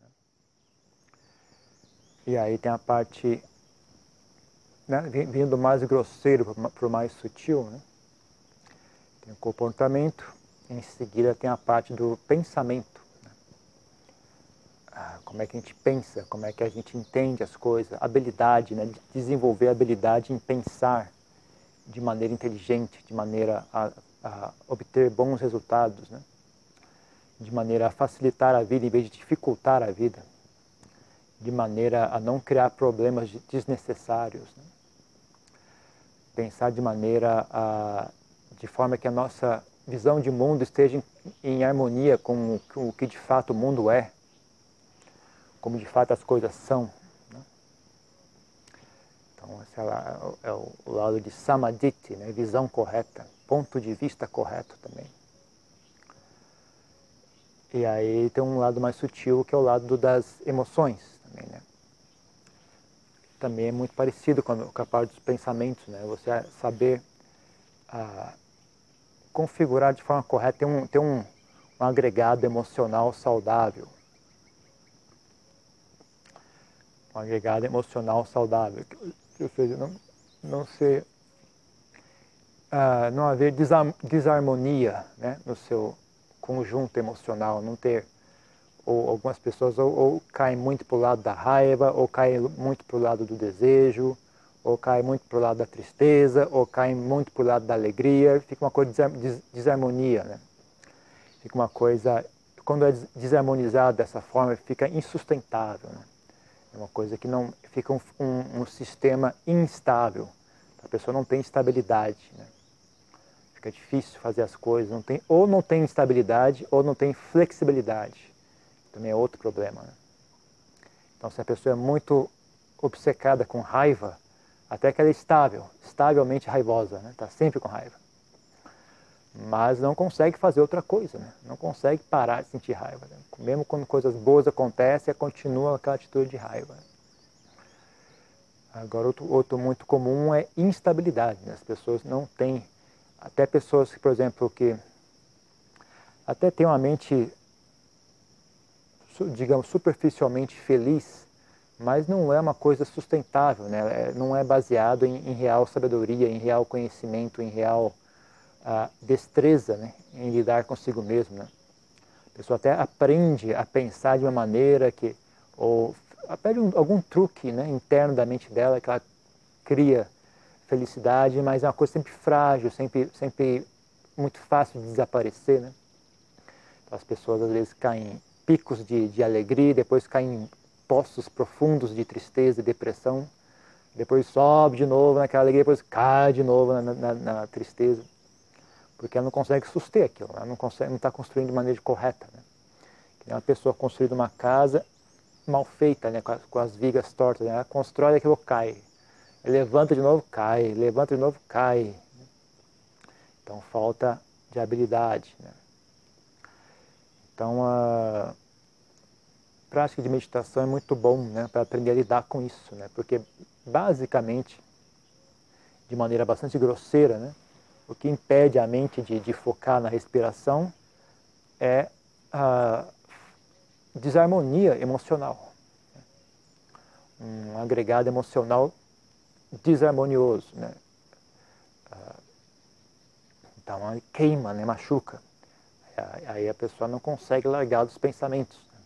Né? E aí tem a parte né, vindo mais grosseiro para o mais sutil. Né? Tem o comportamento, em seguida tem a parte do pensamento. Né? Ah, como é que a gente pensa, como é que a gente entende as coisas, habilidade, né? desenvolver habilidade em pensar de maneira inteligente, de maneira a, a obter bons resultados. Né? De maneira a facilitar a vida em vez de dificultar a vida, de maneira a não criar problemas desnecessários. Né? Pensar de maneira a, de forma que a nossa visão de mundo esteja em, harmonia com, o que de fato o mundo é, como de fato as coisas são. Né? Então, esse é, é o, o lado de samadhi, né? visão correta, ponto de vista correto também. E aí tem um lado mais sutil que é o lado das emoções também, né? Também é muito parecido com a parte dos pensamentos, né? Você saber ah, configurar de forma correta, ter um, ter um, um agregado emocional saudável. Um agregado emocional saudável. Ou seja, não, não ser... Ah, não haver desarmonia né, no seu conjunto emocional, não ter ou algumas pessoas ou, ou caem muito para o lado da raiva, ou caem muito para o lado do desejo, ou caem muito para o lado da tristeza, ou caem muito para o lado da alegria, fica uma coisa de desarmonia, né? Fica uma coisa, quando é desarmonizado dessa forma, fica insustentável, né? É uma coisa que não, fica um, um, um sistema instável, a pessoa não tem estabilidade, né? Fica difícil fazer as coisas, não tem, ou não tem estabilidade ou não tem flexibilidade. Também é outro problema. Né? Então, se a pessoa é muito obcecada com raiva, até que ela é estável, estavelmente raivosa, está né? Tá sempre com raiva. Mas não consegue fazer outra coisa, né? não consegue parar de sentir raiva. Né? Mesmo quando coisas boas acontecem, ela continua aquela atitude de raiva. Agora, outro, outro muito comum é instabilidade. Né? As pessoas não têm até pessoas que, por exemplo, que até têm uma mente, digamos, superficialmente feliz, mas não é uma coisa sustentável, né? É, não é baseado em, em real sabedoria, em real conhecimento, em real uh, destreza né? em lidar consigo mesmo. Né? A pessoa até aprende a pensar de uma maneira que, ou aprende algum truque né, interno da mente dela que ela cria felicidade, mas é uma coisa sempre frágil, sempre, sempre muito fácil de desaparecer, né? Então, as pessoas às vezes caem em picos de, de alegria, depois caem em poços profundos de tristeza e depressão, depois sobe de novo naquela alegria, depois cai de novo na, na, na tristeza, porque ela não consegue suster aquilo, ela não está construindo de maneira correta, né? Que uma pessoa construindo uma casa mal feita, né, com as, com as vigas tortas, né? ela constrói e aquilo cai, levanta de novo, cai, levanta de novo, cai. Então falta de habilidade. Né? Então a prática de meditação é muito bom né, para aprender a lidar com isso, né? porque basicamente, de maneira bastante grosseira, né, o que impede a mente de, de focar na respiração é a desarmonia emocional. Um agregado emocional desarmonioso, né? Ah, então queima, né? machuca. Aí a pessoa não consegue largar dos pensamentos. Né?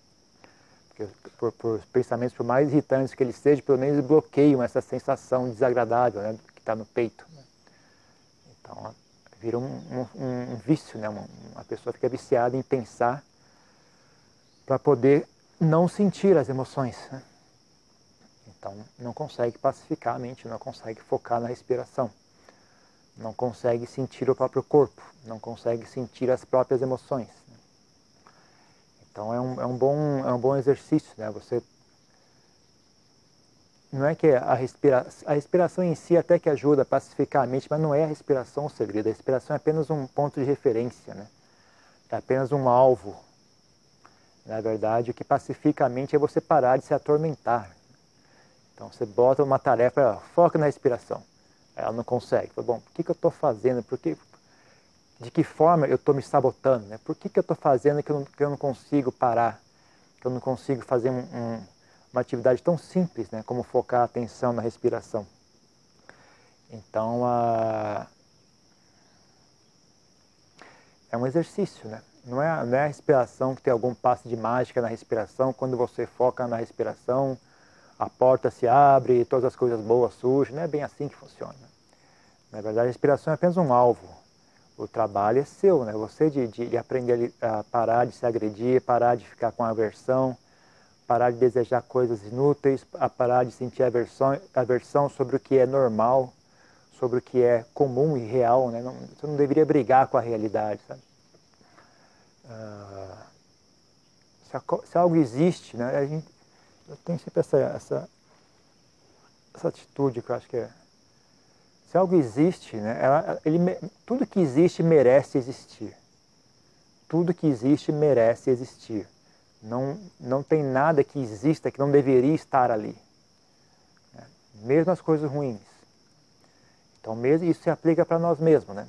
Porque por, por, pensamentos, por mais irritantes que eles sejam, pelo menos bloqueiam essa sensação desagradável né? que está no peito. Né? Então vira um, um, um vício, né? Uma, a pessoa fica viciada em pensar para poder não sentir as emoções. Né? Então, não consegue pacificar a mente, não consegue focar na respiração, não consegue sentir o próprio corpo, não consegue sentir as próprias emoções. Então, é um, é um, bom, é um bom exercício, né? Você não é que a, respira, a respiração em si até que ajuda a pacificar a mente, mas não é a respiração o segredo. A respiração é apenas um ponto de referência, né? É apenas um alvo. Na verdade, o que pacifica a mente é você parar de se atormentar. Então você bota uma tarefa, foca na respiração. Ela não consegue. Bom, por que, que eu estou fazendo? Por que, de que forma eu estou me sabotando? Né? Por que, que eu estou fazendo que eu, não, que eu não consigo parar que eu não consigo fazer um, um, uma atividade tão simples, né, como focar a atenção na respiração. Então, a... é um exercício, né? Não é, não é a respiração que tem algum passe de mágica na respiração. Quando você foca na respiração, a porta se abre e todas as coisas boas surgem. Não é bem assim que funciona. Na verdade, a respiração é apenas um alvo. O trabalho é seu, né? Você de, de aprender a parar de se agredir, parar de ficar com aversão, parar de desejar coisas inúteis, a parar de sentir aversão, aversão sobre o que é normal, sobre o que é comum e real, né? Não, você não deveria brigar com a realidade, sabe? Ah, se, algo existe, né? Gente, eu tenho sempre essa, essa, essa atitude que eu acho que é se algo existe, né, ela, ele, tudo que existe merece existir. Tudo que existe merece existir. Não, não tem nada que exista que não deveria estar ali. Né? Mesmo as coisas ruins. Então, mesmo, isso se aplica para nós mesmos. Né?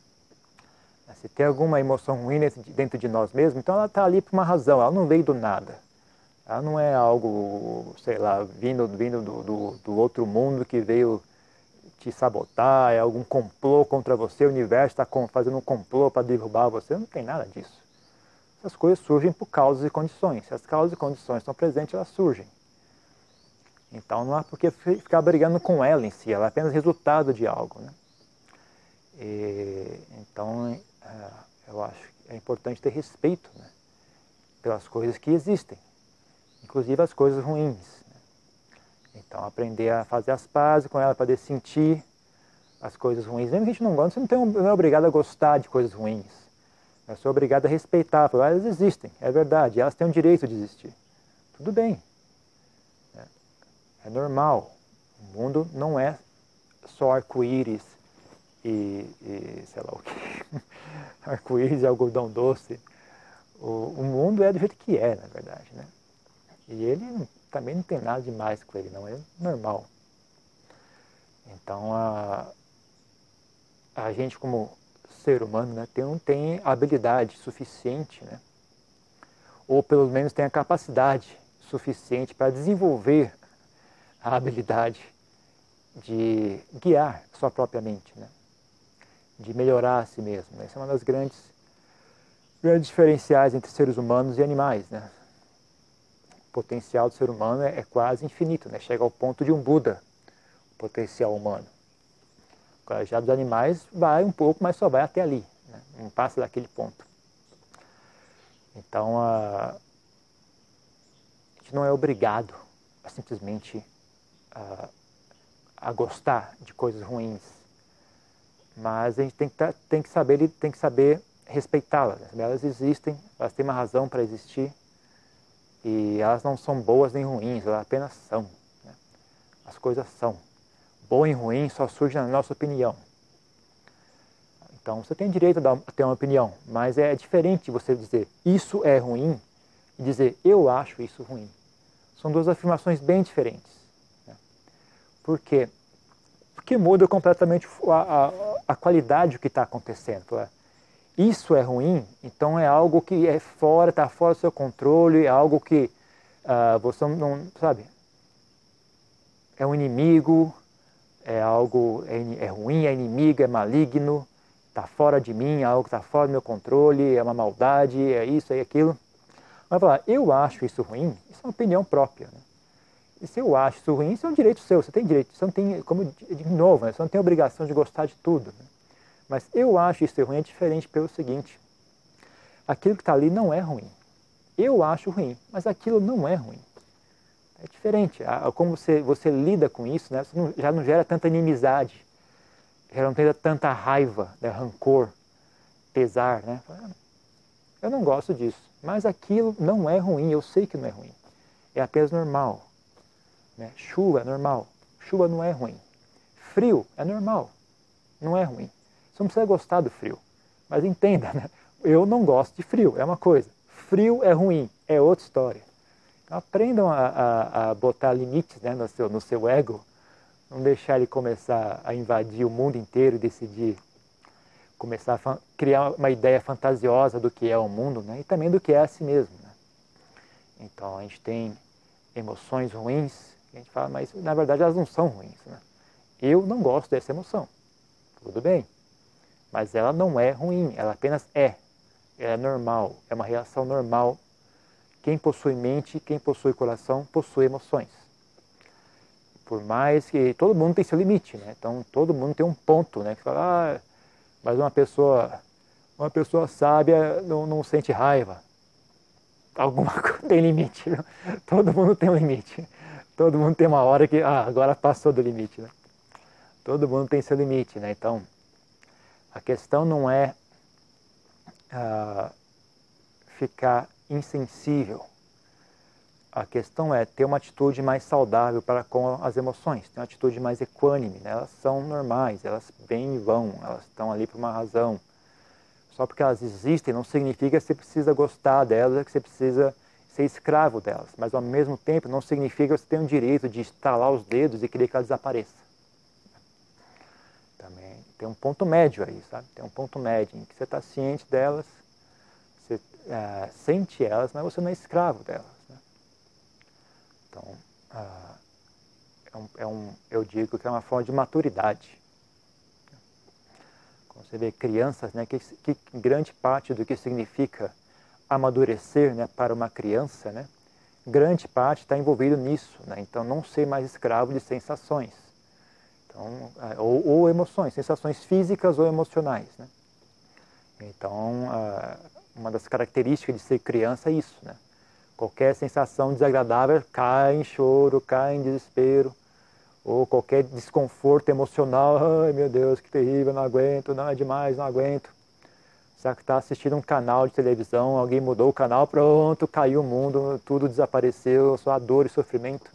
Se tem alguma emoção ruim dentro de nós mesmos, então ela está ali por uma razão, ela não veio do nada. Ela não é algo, sei lá, vindo, vindo do, do, do outro mundo que veio te sabotar, é algum complô contra você, o universo está fazendo um complô para derrubar você. Não tem nada disso. Essas coisas surgem por causas e condições. Se as causas e condições estão presentes, elas surgem. Então não há por que ficar brigando com ela em si, ela é apenas resultado de algo. Né? E, então é, eu acho que é importante ter respeito né? pelas coisas que existem, inclusive as coisas ruins. Então, aprender a fazer as pazes com ela, poder sentir as coisas ruins. Mesmo que a gente não gosta, você não, é obrigado a gostar de coisas ruins. Eu sou obrigado a respeitar. Falar, elas existem, é verdade, elas têm o direito de existir. Tudo bem. É, é normal. O mundo não é só arco-íris e, e, sei lá o que. arco-íris e algodão doce. O, o mundo é do jeito que é, na verdade. Né? E ele também não tem nada demais com ele, não. É normal. Então, a, a gente como ser humano né, tem, não tem habilidade suficiente, né? ou pelo menos tem a capacidade suficiente para desenvolver a habilidade de guiar sua própria mente, né? de melhorar a si mesmo. Essa é uma das grandes, grandes diferenciais entre seres humanos e animais. Né? Potencial do ser humano é, é quase infinito, né? chega ao ponto de um Buda, o potencial humano. Já dos animais vai um pouco, mas só vai até ali, né? não passa daquele ponto. Então a, gente não é obrigado a simplesmente a, a gostar de coisas ruins, mas a gente tem que, tá, tem que saber tem que saber respeitá-las. Né? Elas existem, elas têm uma razão para existir e elas não são boas nem ruins, elas apenas são. Né? As coisas são. Bom e ruim só surge na nossa opinião. Então você tem direito a ter uma opinião, mas é diferente você dizer isso é ruim e dizer eu acho isso ruim. São duas afirmações bem diferentes. Né? Por quê? Porque muda completamente a, a, a qualidade do que está acontecendo isso é ruim, então é algo que é fora, está fora do seu controle, é algo que uh, você não, sabe, é um inimigo, é algo, é, é ruim, é inimigo, é maligno, está fora de mim, é algo que está fora do meu controle, é uma maldade, é isso, é aquilo. Vai falar, eu acho isso ruim, isso é uma opinião própria. Né? E se eu acho isso ruim, isso é um direito seu, você tem direito, você não tem, como de novo, né? você não tem obrigação de gostar de tudo. Né? Mas eu acho isso ruim é diferente pelo seguinte: aquilo que está ali não é ruim. Eu acho ruim, mas aquilo não é ruim. É diferente. Como você, você lida com isso, né? Não, já não gera tanta inimizade, já não tem tanta raiva, né? rancor, pesar. Né? Eu não gosto disso, mas aquilo não é ruim, eu sei que não é ruim. É apenas normal. Né? Chuva é normal, chuva não é ruim. Frio é normal, não é ruim. Você não precisa gostar do frio. Mas entenda, né? eu não gosto de frio, é uma coisa. Frio é ruim, é outra história. Então, aprendam a, a, a, botar limites né, no, seu, no seu ego, não deixar ele começar a invadir o mundo inteiro e decidir começar a criar uma ideia fantasiosa do que é o mundo né, e também do que é a si mesmo. Né? Então a gente tem emoções ruins, a gente fala, mas na verdade elas não são ruins. Né? Eu não gosto dessa emoção, tudo bem, mas ela não é ruim, ela apenas é. Ela é normal, é uma reação normal. Quem possui mente, quem possui coração, possui emoções. Por mais que todo mundo tem seu limite, né? Então todo mundo tem um ponto, né? Que fala, ah, mas uma pessoa, uma pessoa sábia não, não sente raiva alguma coisa tem limite. Né? Todo mundo tem um limite. Todo mundo tem uma hora que, ah, agora passou do limite. Né? Todo mundo tem seu limite. Né? Então, a questão não é ah, ficar insensível. A questão é ter uma atitude mais saudável para com as emoções, ter uma atitude mais equânime. Né? Elas são normais, elas vêm e vão, elas estão ali por uma razão só porque elas existem não significa que você precisa gostar delas, que você precisa ser escravo delas. Mas ao mesmo tempo não significa que você tem o direito de estalar os dedos e querer que elas desapareçam. Tem um ponto médio aí, sabe? Tem um ponto médio em que você está ciente delas, você é, sente elas, mas você não é escravo delas. Né? Então, ah, é um, é um, eu digo que é uma forma de maturidade você vê crianças, né, que, que grande parte do que significa amadurecer né, para uma criança, né, grande parte está envolvido nisso. Né? Então, não ser mais escravo de sensações. Então, é, ou, ou emoções, sensações físicas ou emocionais. Né? Então, uma das características de ser criança é isso. Né? Qualquer sensação desagradável cai em choro, cai em desespero ou qualquer desconforto emocional, ai meu Deus, que terrível, não aguento, não é demais, não aguento. Será que está assistindo um canal de televisão, alguém mudou o canal, pronto, caiu o mundo, tudo desapareceu, só a dor e sofrimento.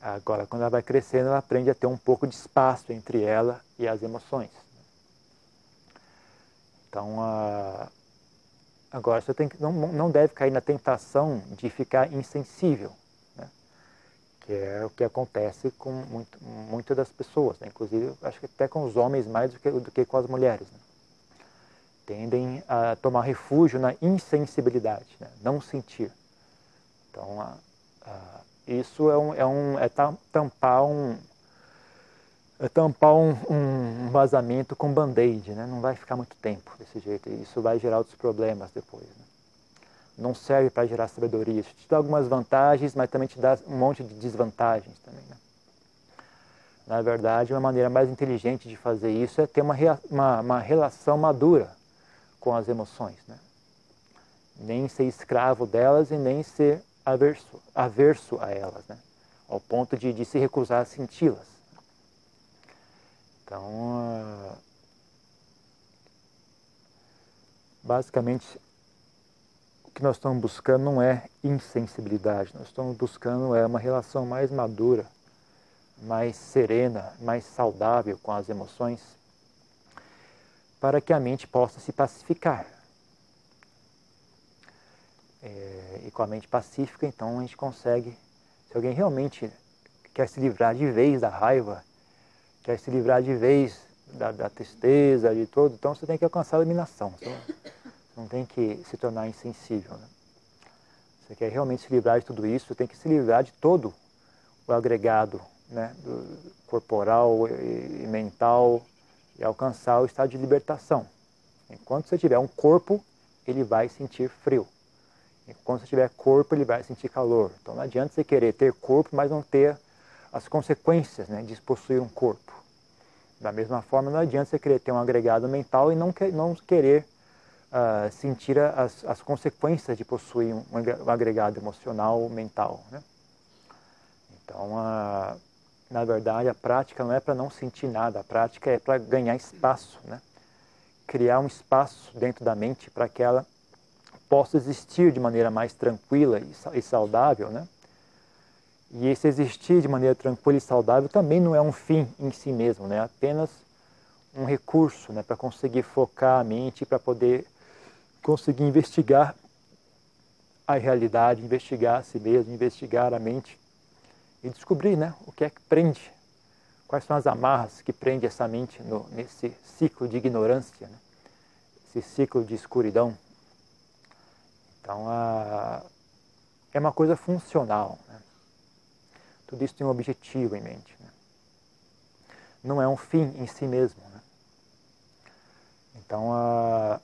Agora, quando ela vai crescendo, ela aprende a ter um pouco de espaço entre ela e as emoções. Então, agora você tem que, não, não deve cair na tentação de ficar insensível que é o que acontece com muito, muitas das pessoas, né? inclusive acho que até com os homens mais do que, do que com as mulheres. Né? Tendem a tomar refúgio na insensibilidade, né? não sentir. Então, a, a, isso é, um, é, um, é tampar um, é tampar um, um vazamento com band-aid, né? não vai ficar muito tempo desse jeito, isso vai gerar outros problemas depois. Né? não serve para gerar sabedoria. Isso te dá algumas vantagens, mas também te dá um monte de desvantagens também. Né? Na verdade, uma maneira mais inteligente de fazer isso é ter uma, uma, uma relação madura com as emoções. Né? Nem ser escravo delas e nem ser averso, averso a elas, né? ao ponto de, de se recusar a senti-las. Então, uh, basicamente, o que nós estamos buscando não é insensibilidade, nós estamos buscando é uma relação mais madura, mais serena, mais saudável com as emoções, para que a mente possa se pacificar. É, e com a mente pacífica, então a gente consegue, se alguém realmente quer se livrar de vez da raiva, quer se livrar de vez da, da tristeza, de tudo, então você tem que alcançar a iluminação. Não tem que se tornar insensível. Né? Você quer realmente se livrar de tudo isso, tem que se livrar de todo o agregado né, corporal e, mental e alcançar o estado de libertação. Enquanto você tiver um corpo, ele vai sentir frio. Enquanto você tiver corpo, ele vai sentir calor. Então não adianta você querer ter corpo, mas não ter as consequências né, de possuir um corpo. Da mesma forma, não adianta você querer ter um agregado mental e não, que, não querer uh, sentir as, as consequências de possuir um, um agregado emocional mental. Né? Então, uh, na verdade, a prática não é para não sentir nada, a prática é para ganhar espaço, né? criar um espaço dentro da mente para que ela possa existir de maneira mais tranquila e saudável, né? E esse existir de maneira tranquila e saudável também não é um fim em si mesmo, né? É apenas um recurso né? para conseguir focar a mente, para poder conseguir investigar a realidade, investigar a si mesmo, investigar a mente e descobrir né, o que é que prende, quais são as amarras que prende essa mente no, nesse ciclo de ignorância, né, esse ciclo de escuridão. Então, é uma coisa funcional. Né? Tudo isso tem um objetivo em mente. Né? Não é um fim em si mesmo. Né? Então,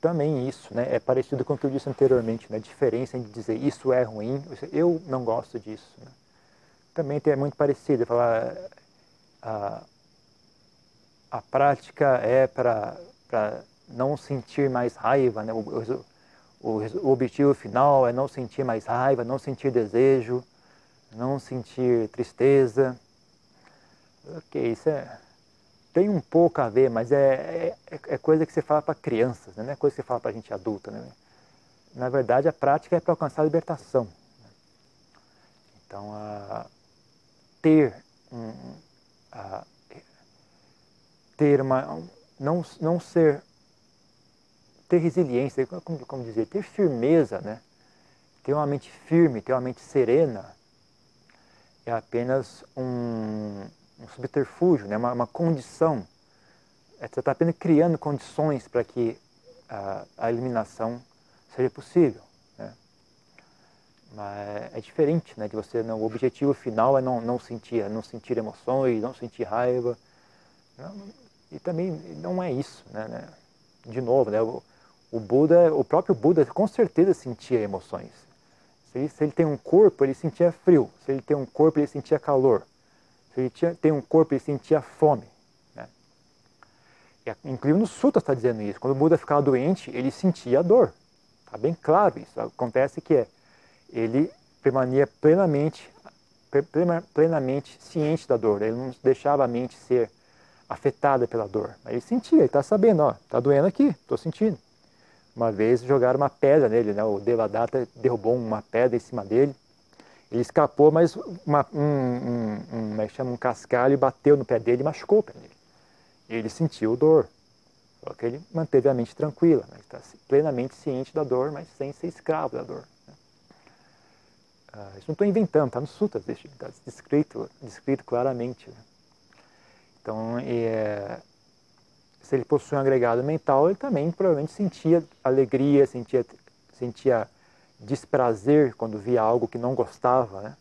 também isso né, é parecido com o que eu disse anteriormente, né, a diferença entre dizer isso é ruim, eu não gosto disso. Né? Também é muito parecido, falar a, a prática é para não sentir mais raiva, né? O, o, o, objetivo final é não sentir mais raiva, não sentir desejo, não sentir tristeza. Ok, isso é, tem um pouco a ver, mas é, é, é coisa que você fala para crianças, né? não é coisa que você fala para gente adulta. Né? Na verdade, a prática é para alcançar a libertação. Então, a, ter um, a, ter uma não não ser ter resiliência, como, como dizer, ter firmeza, né? Ter uma mente firme, ter uma mente serena é apenas um, um subterfúgio, né? uma, uma condição. É, você está apenas criando condições para que a, a, eliminação seja possível. Né? Mas é diferente, né? De você, não, o objetivo final é não, não sentir, não sentir emoções, não sentir raiva. Não, e também não é isso, né? né? De novo, né? O, Buda, o próprio Buda com certeza sentia emoções. Se ele, se ele, tem um corpo, ele sentia frio. Se ele tem um corpo, ele sentia calor. Se ele tinha, tem um corpo, ele sentia fome. Né? E, inclusive no Sutta está dizendo isso. Quando o Buda ficava doente, ele sentia dor. Está bem claro isso. Acontece que é, ele permanecia plenamente, plenamente ciente da dor. Ele não deixava a mente ser afetada pela dor. Mas ele sentia, ele está sabendo, está doendo aqui, estou sentindo. Uma vez jogaram uma pedra nele, né? o Devadatta derrubou uma pedra em cima dele. Ele escapou, mas uma, um, um, um, é um cascalho bateu no pé dele e machucou o pé dele. Ele sentiu dor. Só que ele manteve a mente tranquila, né? está plenamente ciente da dor, mas sem ser escravo da dor. Né? Ah, isso não estou inventando, está no Sutras, está descrito, descrito claramente. Né? Então, é, se ele possui um agregado mental, ele também provavelmente sentia alegria, sentia, sentia desprazer quando via algo que não gostava, né?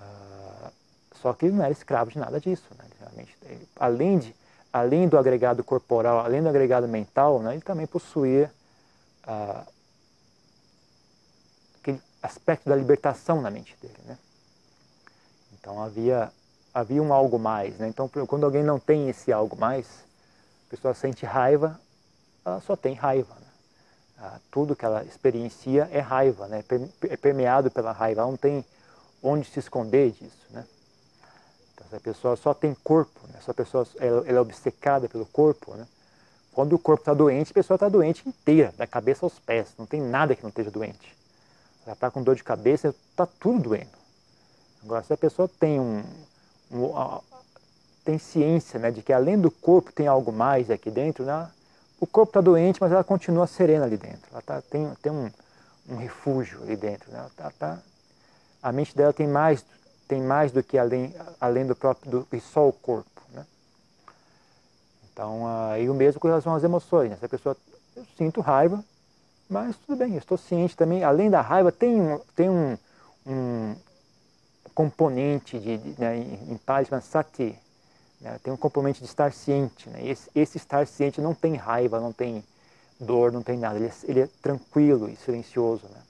Uh, só que ele não era escravo de nada disso, né? Realmente, ele, além, de, além do agregado corporal, além do agregado mental, né? ele também possuía uh, aquele aspecto da libertação na mente dele, né? Então havia havia um algo mais, né? Então quando alguém não tem esse algo mais, a pessoa sente raiva, ela só tem raiva. Né? Ah, tudo que ela experiencia é raiva, né? é permeado pela raiva, ela não tem onde se esconder disso. Né? Então, se a pessoa só tem corpo, né? se a pessoa ela, ela é obcecada pelo corpo, né? quando o corpo está doente, a pessoa está doente inteira, da cabeça aos pés, não tem nada que não esteja doente. Ela está com dor de cabeça, está tudo doendo. Agora, se a pessoa tem um, um tem ciência né, de que além do corpo tem algo mais aqui dentro, né? o corpo está doente, mas ela continua serena ali dentro. Ela tá, tem, tem um, um refúgio ali dentro. Né? Tá, tá, a mente dela tem mais, tem mais do que além, além do próprio do só o corpo. Né? Então, uh, e o mesmo com relação às emoções. Né? A pessoa, eu sinto raiva, mas tudo bem, eu estou ciente também. Além da raiva, tem, tem um, um componente de, de né, em Pali chama sati, né? Tem um componente de estar ciente. Né? Esse, esse, estar ciente não tem raiva, não tem dor, não tem nada. Ele é, ele é tranquilo e silencioso, né?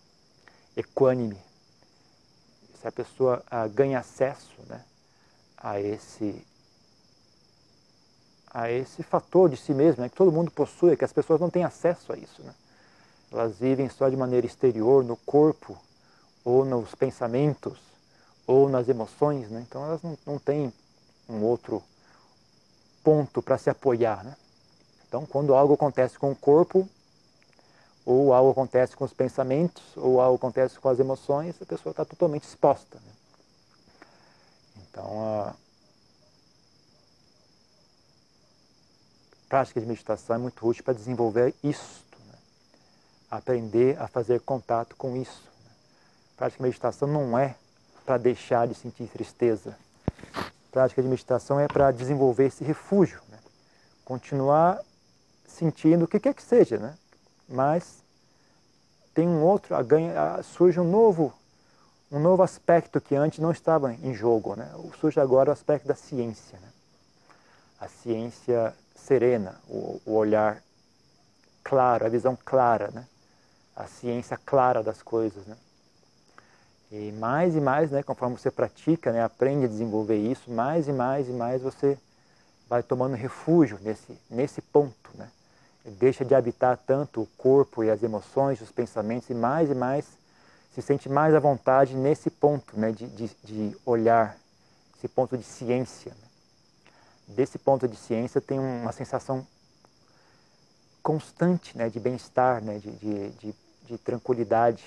equânime. Se a pessoa ah, ganha acesso né, a esse a esse fator de si mesmo, né, que todo mundo possui, que as pessoas não têm acesso a isso. Né? Elas vivem só de maneira exterior, no corpo, ou nos pensamentos, ou nas emoções, né? então elas não, não têm um outro ponto para se apoiar. Né? Então, quando algo acontece com o corpo, ou algo acontece com os pensamentos, ou algo acontece com as emoções, a pessoa está totalmente exposta. Né? Então, a prática de meditação é muito útil para desenvolver isto, né? aprender a fazer contato com isso. Né? A prática de meditação não é para deixar de sentir tristeza, prática de meditação é para desenvolver esse refúgio, né? continuar sentindo o que quer que seja, né? mas tem um outro, surge um novo, um novo aspecto que antes não estava em jogo. Né? Surge agora o aspecto da ciência. Né? A ciência serena, o, o olhar claro, a visão clara, né? a ciência clara das coisas. Né? E mais e mais, né, conforme você pratica, né, aprende a desenvolver isso, mais e mais e mais você vai tomando refúgio nesse, nesse ponto. Né? Deixa de habitar tanto o corpo e as emoções, os pensamentos, e mais e mais se sente mais à vontade nesse ponto né, de, de, de olhar, esse ponto de ciência. Né? Desse ponto de ciência tem uma sensação constante né, de bem-estar, né, de, de, de, de tranquilidade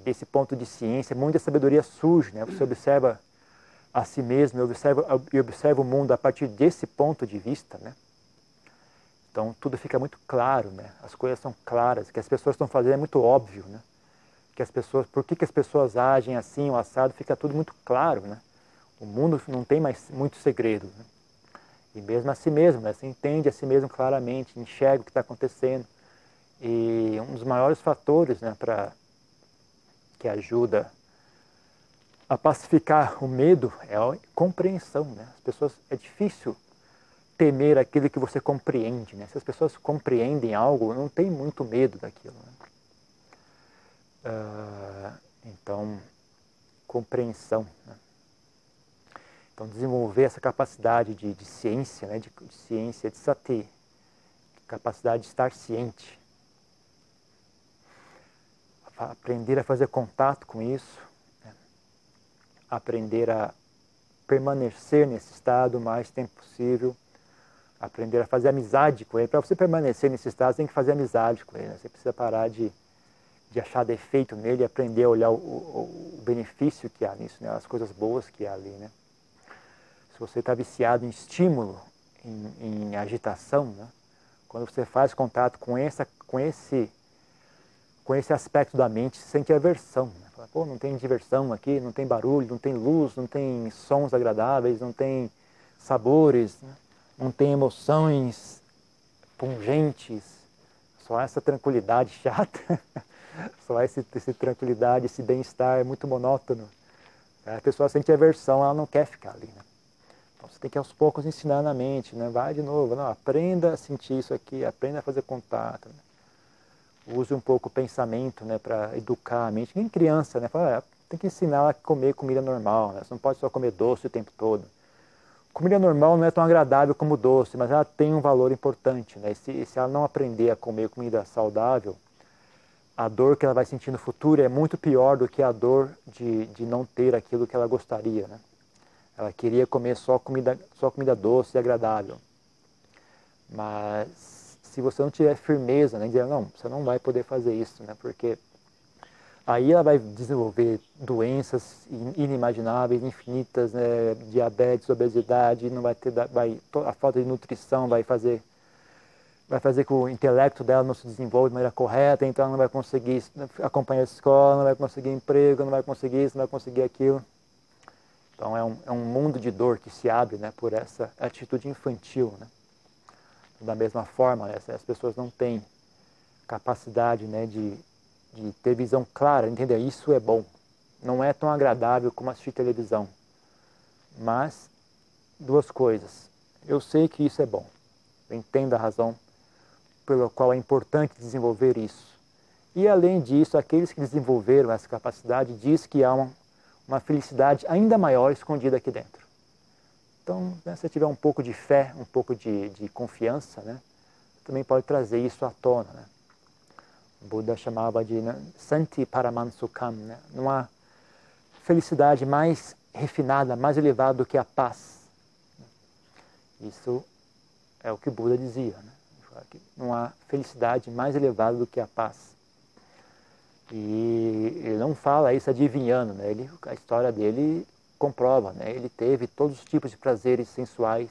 desse ponto de ciência, muita sabedoria surge, né? Você observa a si mesmo, e observa o mundo a partir desse ponto de vista, né? Então tudo fica muito claro, né? As coisas são claras, o que as pessoas estão fazendo é muito óbvio, né? Que as pessoas, por que, que as pessoas agem assim, o assado, fica tudo muito claro, né? O mundo não tem mais muito segredo, né? E mesmo a si mesmo, né? Você entende a si mesmo claramente, enxerga o que está acontecendo. E um dos maiores fatores, né, para que ajuda a pacificar o medo é a compreensão. Né? As pessoas é difícil temer aquilo que você compreende. Né? Se as pessoas compreendem algo, não tem muito medo daquilo. Né? Uh, então, compreensão. Né? Então, desenvolver essa capacidade de, de ciência, né? de, de ciência, de sati, capacidade de estar ciente aprender a fazer contato com isso, né? aprender a permanecer nesse estado o mais tempo possível, aprender a fazer amizade com ele. Para você permanecer nesse estado, você tem que fazer amizade com ele. Né? Você precisa parar de, de achar defeito nele e aprender a olhar o, o, o benefício que há nisso, né? as coisas boas que há ali. Né? Se você está viciado em estímulo, em, em agitação, né? quando você faz contato com, essa, com esse com esse aspecto da mente, sente aversão. Né? Fala, Pô, não tem diversão aqui, não tem barulho, não tem luz, não tem sons agradáveis, não tem sabores, né? não tem emoções pungentes, só essa tranquilidade chata, só essa, essa tranquilidade, esse bem-estar é muito monótono. A pessoa sente aversão, ela não quer ficar ali. Né? Então você tem que aos poucos ensinar na mente, né? vai de novo, não, aprenda a sentir isso aqui, aprenda a fazer contato. Né? Use um pouco o pensamento né, para educar a mente. Nem criança, né? Fala, ah, tem que ensinar a comer comida normal, né? Você não pode só comer doce o tempo todo. Comida normal não é tão agradável como doce, mas ela tem um valor importante. Né? E se, se ela não aprender a comer comida saudável, a dor que ela vai sentir no futuro é muito pior do que a dor de, de não ter aquilo que ela gostaria. Né? Ela queria comer só comida, só comida doce e agradável. Mas se você não tiver firmeza, né, dizer, não, você não vai poder fazer isso, né, porque aí ela vai desenvolver doenças inimagináveis, infinitas, né, diabetes, obesidade, não vai ter, vai, a falta de nutrição vai fazer vai fazer que o intelecto dela não se desenvolva de maneira correta, então ela não vai conseguir acompanhar a escola, não vai conseguir emprego, não vai conseguir isso, não vai conseguir aquilo. Então é um, é um mundo de dor que se abre né, por essa atitude infantil. Né? Da mesma forma, né, as pessoas não têm capacidade né, de, de ter visão clara, entender isso é bom. Não é tão agradável como assistir televisão. Mas, duas coisas. Eu sei que isso é bom. Eu entendo a razão pela qual é importante desenvolver isso. E, além disso, aqueles que desenvolveram essa capacidade diz que há uma, uma felicidade ainda maior escondida aqui dentro. Então, né, se tiver um pouco de fé, um pouco de, de confiança, né, também pode trazer isso à tona. Né? O Buda chamava de né, Santi Paramansukam, né? uma felicidade mais refinada, mais elevada do que a paz. Isso é o que o Buda dizia. Né? Não há felicidade mais elevada do que a paz. E ele não fala isso adivinhando, né? ele, a história dele comprova, né? ele teve todos os tipos de prazeres sensuais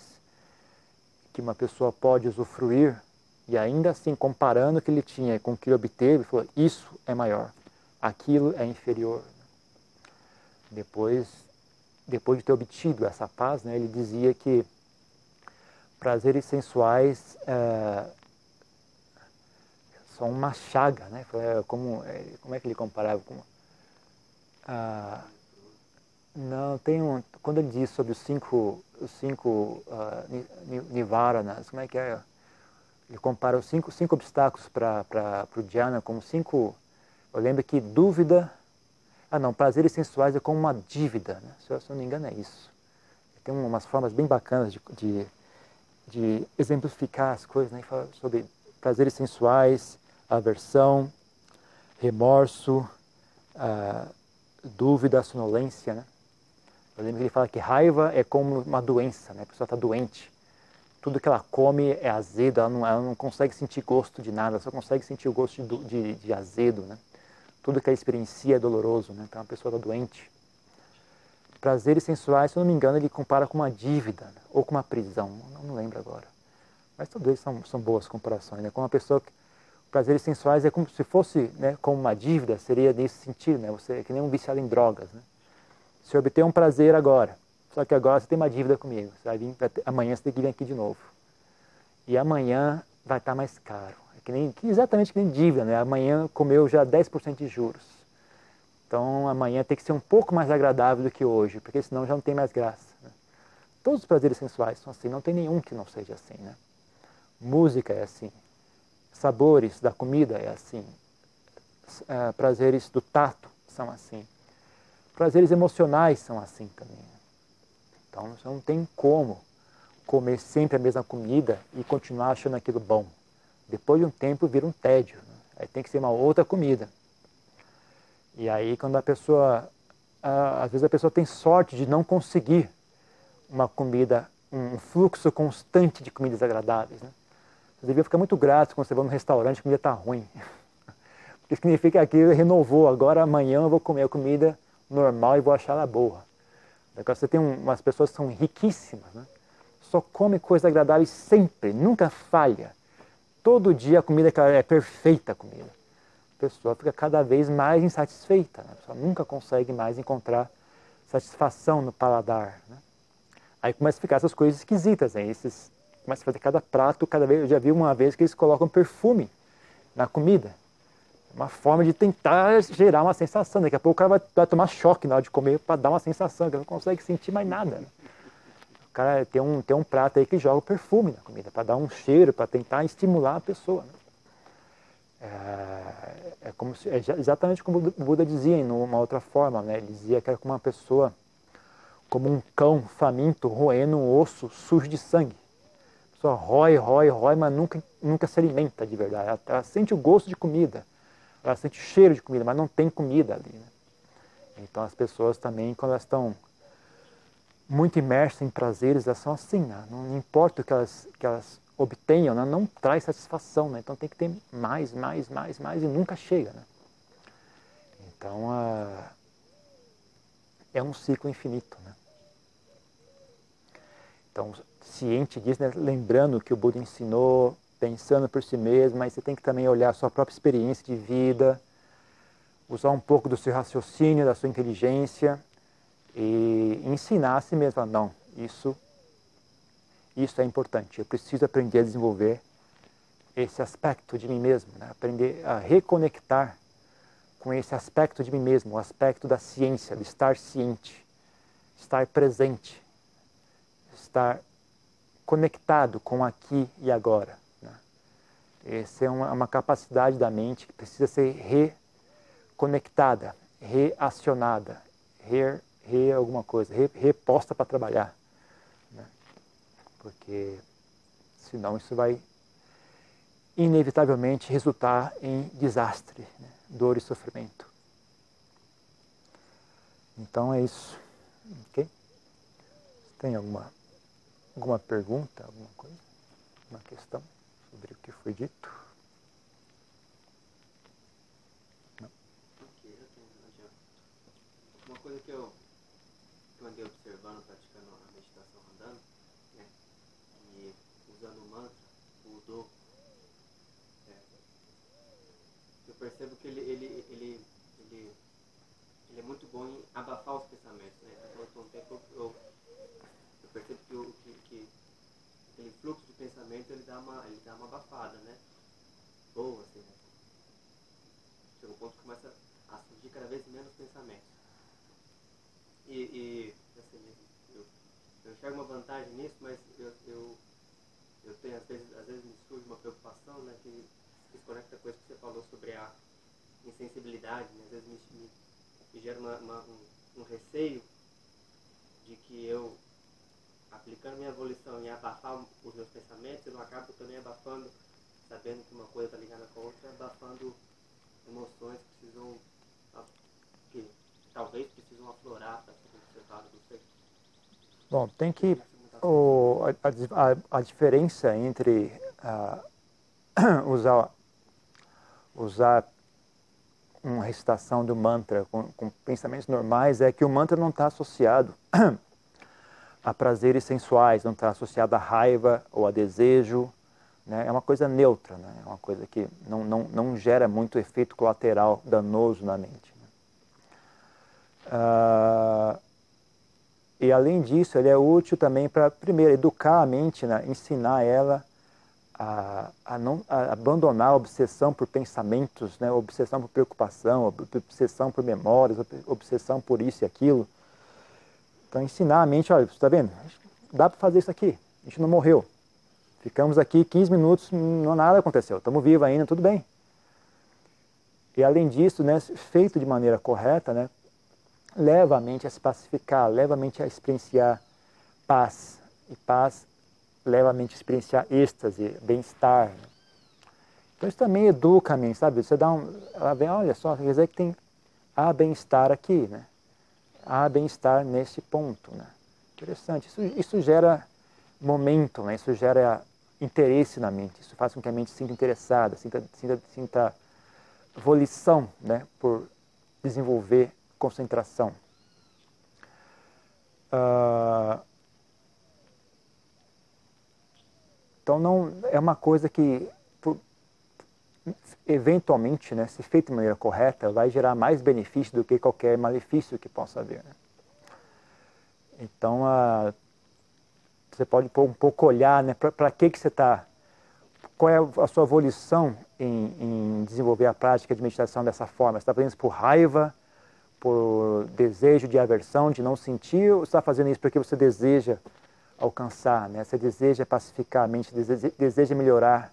que uma pessoa pode usufruir e ainda assim comparando o que ele tinha com o que ele obteve, falou, isso é maior, aquilo é inferior. Depois, depois de ter obtido essa paz, né, ele dizia que prazeres sensuais é, são uma chaga, né? Como, é, como é que ele comparava com ah, não, tem um. Quando ele diz sobre os cinco, os cinco uh, nivaranas, como é que é? Ele compara os cinco, cinco obstáculos para o dhyana como cinco. Eu lembro que dúvida. Ah, não, prazeres sensuais é como uma dívida, né? se, eu, se eu não me engano é isso. Tem umas formas bem bacanas de, de, de exemplificar as coisas, né? Fala sobre prazeres sensuais, aversão, remorso, uh, dúvida, sonolência, né? Eu lembro que ele fala que raiva é como uma doença, né? A pessoa está doente. Tudo que ela come é azedo, ela não, ela não consegue sentir gosto de nada, só consegue sentir o gosto de, de, de azedo, né? Tudo que ela experiencia é doloroso, né? Então a pessoa está doente. Prazeres sensuais, se eu não me engano, ele compara com uma dívida né? ou com uma prisão, não, não lembro agora. Mas todos eles são, são boas comparações, né? Com uma pessoa que prazeres sensuais é como se fosse, né, como uma dívida, seria nesse sentido, né? Você é que nem um viciado em drogas, né? Você obtém um prazer agora, só que agora você tem uma dívida comigo. Você vai vir, amanhã você tem que vir aqui de novo. E amanhã vai estar mais caro. É que nem, exatamente que nem dívida, né? Amanhã comeu já 10% de juros. Então amanhã tem que ser um pouco mais agradável do que hoje, porque senão já não tem mais graça. Né? Todos os prazeres sensuais são assim, não tem nenhum que não seja assim. Né? Música é assim, sabores da comida é assim, uh, prazeres do tato são assim. Prazeres emocionais são assim também. Então você não tem como comer sempre a mesma comida e continuar achando aquilo bom. Depois de um tempo vira um tédio. Né? Aí tem que ser uma outra comida. E aí quando a pessoa, às vezes a pessoa tem sorte de não conseguir uma comida, um fluxo constante de comidas agradáveis. Né? Você devia ficar muito grato quando você vai num restaurante e a comida está ruim. Porque significa que ele renovou, agora amanhã eu vou comer a comida normal e vou achar ela boa. Agora você tem umas pessoas que são riquíssimas, né? só come coisa agradável sempre, nunca falha. Todo dia a comida é perfeita a comida. A pessoa fica cada vez mais insatisfeita, né? a pessoa nunca consegue mais encontrar satisfação no paladar. Né? Aí começa a ficar essas coisas esquisitas, né? Esses, começa a fazer cada prato, cada vez, eu já vi uma vez que eles colocam perfume na comida uma forma de tentar gerar uma sensação. Daqui a pouco o cara vai, vai tomar choque na hora de comer para dar uma sensação, que não consegue sentir mais nada. Né? O cara tem um, tem um prato aí que joga perfume na comida, para dar um cheiro, para tentar estimular a pessoa. Né? É, é, como se, é exatamente como o Buda dizia em uma outra forma. Né? Ele dizia que era como uma pessoa, como um cão faminto roendo um osso sujo de sangue. Pessoa rói, rói, rói, mas nunca, nunca se alimenta de verdade. Ela, ela sente o gosto de comida ela sente cheiro de comida, mas não tem comida ali. Né? Então as pessoas também, quando elas estão muito imersas em prazeres, elas são assim, né? não importa o que elas, que elas obtenham, né? não traz satisfação, né? então tem que ter mais, mais, mais, mais e nunca chega. Né? Então é um ciclo infinito. Né? Então, ciente disso, né? lembrando que o Buda ensinou pensando por si mesmo, mas você tem que também olhar a sua própria experiência de vida, usar um pouco do seu raciocínio, da sua inteligência e ensinar a si mesmo, não, isso, isso é importante, eu preciso aprender a desenvolver esse aspecto de mim mesmo, né? aprender a reconectar com esse aspecto de mim mesmo, o aspecto da ciência, de estar ciente, estar presente, estar conectado com aqui e agora. Essa é uma, uma capacidade da mente que precisa ser reconectada, reacionada, re, re alguma coisa, re, reposta para trabalhar. Né? Porque senão isso vai inevitavelmente resultar em desastre, né? dor e sofrimento. Então é isso. Ok? Tem alguma, alguma pergunta, alguma coisa? Uma questão? Sobre o que foi dito? Não. Uma coisa que eu, que eu andei observando, praticando a meditação andando, né? E usando o mantra, o do, é, eu percebo que ele, ele, ele, ele, ele é muito bom em abafar os pensamentos, né? Então, eu, eu pensamento ele dá uma, ele dá uma abafada, né? Boa, assim, né? Chega um ponto que começa a surgir cada vez menos pensamentos. E, e assim, né, eu, eu enxergo uma vantagem nisso, mas eu, eu, eu tenho, às vezes, às vezes me surge uma preocupação, né? Que, que se conecta com isso que você falou sobre a insensibilidade, né? Às vezes me, me, me gera uma, uma, um, um receio de que eu aplicando minha evolução em abafar os meus pensamentos, eu não acabo também abafando, sabendo que uma coisa está ligada com a outra, abafando emoções que precisam, que talvez precisam aflorar para ser observado, não sei. Bom, tem que. O, a, a, a diferença entre uh, usar, usar uma recitação do mantra com, com pensamentos normais é que o mantra não está associado a prazeres sensuais, não está associado a raiva ou a desejo. Né? É uma coisa neutra, né? é uma coisa que não, não, não gera muito efeito colateral danoso na mente. Né? Uh, e além disso, ele é útil também para, primeiro, educar a mente, né? ensinar ela a, a não a abandonar a obsessão por pensamentos, né? obsessão por preocupação, obsessão por memórias, obsessão por isso e aquilo. Então, ensinar a mente, olha, você está vendo? Dá para fazer isso aqui. A gente não morreu. Ficamos aqui 15 minutos, não nada aconteceu. Estamos vivos ainda, tudo bem. E além disso, né, feito de maneira correta, né, leva a mente a se pacificar, leva a mente a experienciar paz. E paz leva a mente a experienciar êxtase, bem-estar. Então isso também educa a mente, sabe? Você dá um, ela vem, olha só, quer dizer que tem há bem-estar aqui, né? Há bem-estar nesse ponto. Né? Interessante. Isso, isso gera momento, né? isso gera interesse na mente, isso faz com que a mente sinta interessada, sinta, sinta, sinta volição né? por desenvolver concentração. Uh, então não é uma coisa que eventualmente, né, se feito de maneira correta, vai gerar mais benefício do que qualquer malefício que possa haver. Né? Então, a, você pode um pouco olhar né, para que, que você está, qual é a sua volição em, em, desenvolver a prática de meditação dessa forma. Você está fazendo isso por raiva, por desejo de aversão, de não sentir, ou você está fazendo isso porque você deseja alcançar, né? você deseja pacificar a mente, deseja, deseja melhorar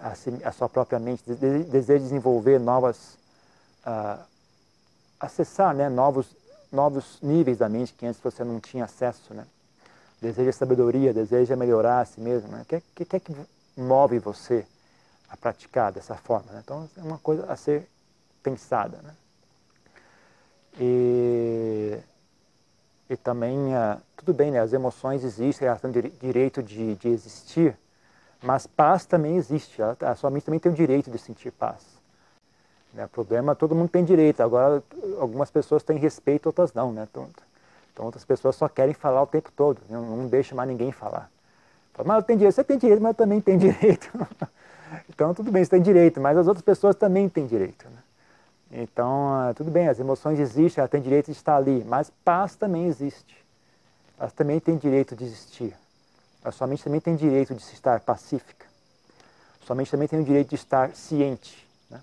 a, a sua própria mente, deseja desenvolver novas, uh, acessar né, novos, novos níveis da mente que antes você não tinha acesso, né? Deseja sabedoria, deseja melhorar a si mesmo, né? O que, que, que é que move você a praticar dessa forma? Né? Então, é uma coisa a ser pensada, né? E, e também, uh, tudo bem, né? As emoções existem, elas têm direito de, de existir, mas paz também existe. A sua mente também tem o direito de sentir paz. Né? O problema, todo mundo tem direito. Agora, algumas pessoas têm respeito, outras não. Né? Então, então outras pessoas só querem falar o tempo todo. Não, não deixa mais ninguém falar. Fala, mas eu tenho direito. Você tem direito, mas eu também tenho direito. então, tudo bem, você tem direito, mas as outras pessoas também têm direito. Né? Então, ah, tudo bem, as emoções existem, elas têm direito de estar ali, mas paz também existe. Elas também têm direito de existir. A sua mente também tem direito de estar pacífica. A sua mente também tem o direito de estar ciente. Né?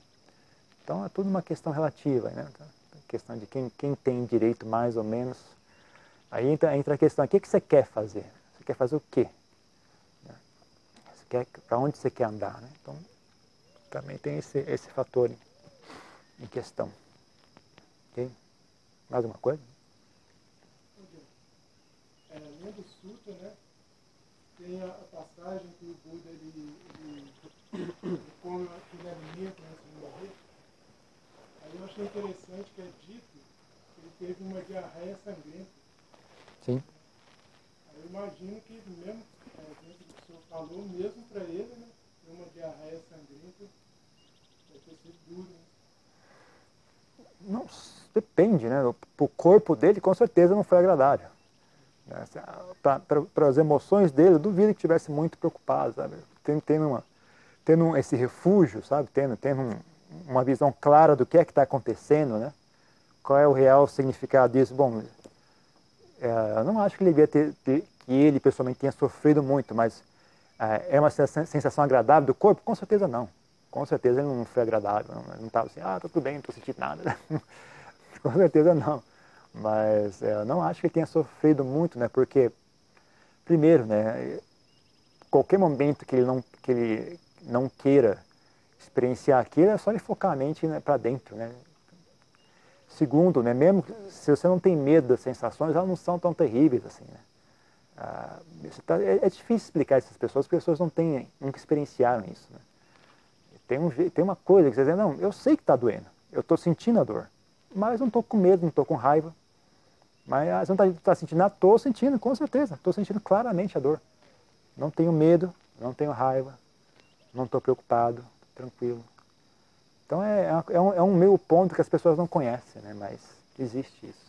Então é tudo uma questão relativa, né? Então, questão de quem, quem tem direito mais ou menos. Aí entra, entra a questão, o que, que você quer fazer? Você quer fazer o quê? Né? Para onde você quer andar? Né? Então também tem esse, esse fator em, em questão. Ok? Mais uma coisa? É, lendo o Sutra, né? Tem a, passagem que o Buda ele, ele, ele come aquele alimento antes de morrer. Aí eu achei interessante que é dito que ele teve uma diarreia sangrenta. Sim. Aí eu imagino que mesmo, é, o senhor falou, mesmo para ele, né, ter uma diarreia sangrenta deve ter sido duro. Né? Não, depende, né? O corpo dele com certeza não foi agradável. Né? Para as emoções dele, eu duvido que estivesse muito preocupado, sabe? Tendo, tendo, uma, tendo esse refúgio, sabe? Tendo, tendo um, uma visão clara do que é que está acontecendo, né? Qual é o real significado disso? Bom, é, eu não acho que ele devia ter, ter, que ele pessoalmente tenha sofrido muito, mas é, é uma sensação agradável do corpo? Com certeza não. Com certeza ele não foi agradável. Não estava assim, ah, tá tudo bem, não estou sentindo nada. com certeza não. Mas é, eu não acho que ele tenha sofrido muito, né? Porque, primeiro, né? Qualquer momento que ele não, que ele não queira experienciar aquilo, é só ele focar a mente né, para dentro, né? Segundo, né, mesmo se você não tem medo das sensações, elas não são tão terríveis assim. Né? Ah, tá, é, é, difícil explicar essas pessoas, porque as pessoas não têm, nunca experienciaram isso. Né? Tem, um, tem uma coisa que você diz, não, eu sei que está doendo, eu estou sentindo a dor, mas não estou com medo, não estou com raiva. Mas você não está tá sentindo, ah, estou sentindo, com certeza, estou sentindo claramente a dor. Não tenho medo, não tenho raiva, não estou preocupado, tranquilo. Então é, é, é, um, é um meio ponto que as pessoas não conhecem, né? mas existe isso.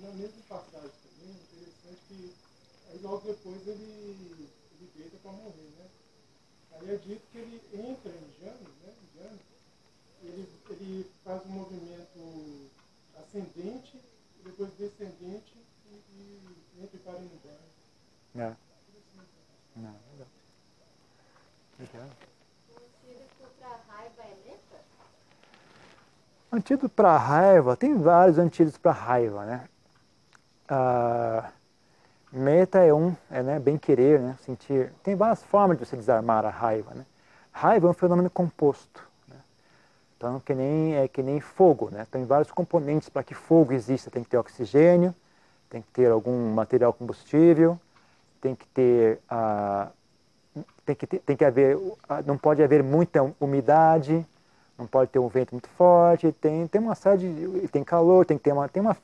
Na mesma passagem também, interessante que aí logo depois ele, ele deita para morrer, né? Aí é dito que ele entra em Janos, né? Janos, ele, ele faz um movimento ascendente, depois descendente e, e entra para ir no banho. É. Não, legal. Legal. Antídoto para raiva, tem vários antídotos para raiva, né? Ah, meta é um, é né, bem querer, né, sentir. Tem várias formas de você desarmar a raiva, né? Raiva é um fenômeno composto, né? então que nem é que nem fogo, né? Tem vários componentes para que fogo exista. Tem que ter oxigênio, tem que ter algum material combustível, tem que ter ah, tem que ter, tem que haver ah, não pode haver muita umidade, não pode ter um vento muito forte, tem, tem uma série de, tem calor, tem que ter uma, tem uma,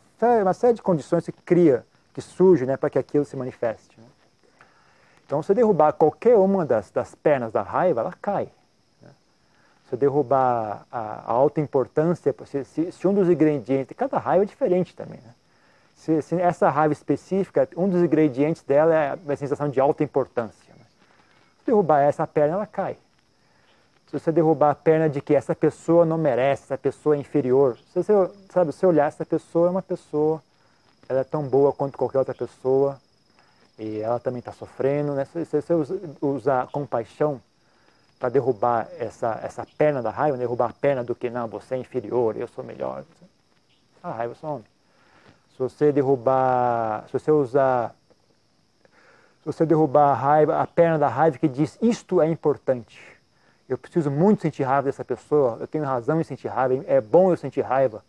uma série de condições que cria, que surge né, para que aquilo se manifeste. Né? Então, se derrubar qualquer uma das, das pernas da raiva, ela cai. Né? Se derrubar a, a alta importância, se, se, se, um dos ingredientes, cada raiva é diferente também, né? se, se, essa raiva específica, um dos ingredientes dela é a sensação de alta importância. Né? Se derrubar essa perna, ela cai se você derrubar a perna de que essa pessoa não merece, essa pessoa é inferior, se você, sabe, se olhar essa pessoa é uma pessoa, ela é tão boa quanto qualquer outra pessoa e ela também está sofrendo, né? se, se você usar compaixão para derrubar essa, essa perna da raiva, derrubar a perna do que não, você é inferior, eu sou melhor, a raiva some. Se você derrubar, se você usar se você derrubar a raiva, a perna da raiva que diz isto é importante, eu preciso muito sentir raiva dessa pessoa, eu tenho razão em sentir raiva, é bom eu sentir raiva,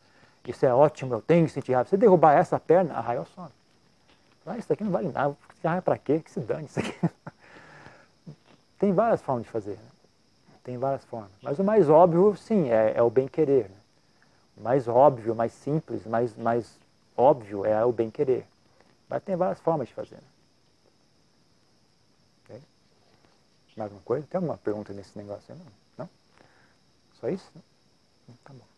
isso é ótimo, eu tenho que sentir raiva. Se derrubar essa perna, a raiva some. Ah, isso aqui não vale nada, se raiva para quê? Que se dane isso aqui. Tem várias formas de fazer, né? tem várias formas. Mas o mais óbvio, sim, é, é o bem-querer. Né? O mais óbvio, mais simples, mais, mais óbvio é o bem-querer. Mas tem várias formas de fazer. Né? Mais alguma coisa? Tem alguma pergunta nesse negócio aí? Não? Não? Só isso? Tá bom.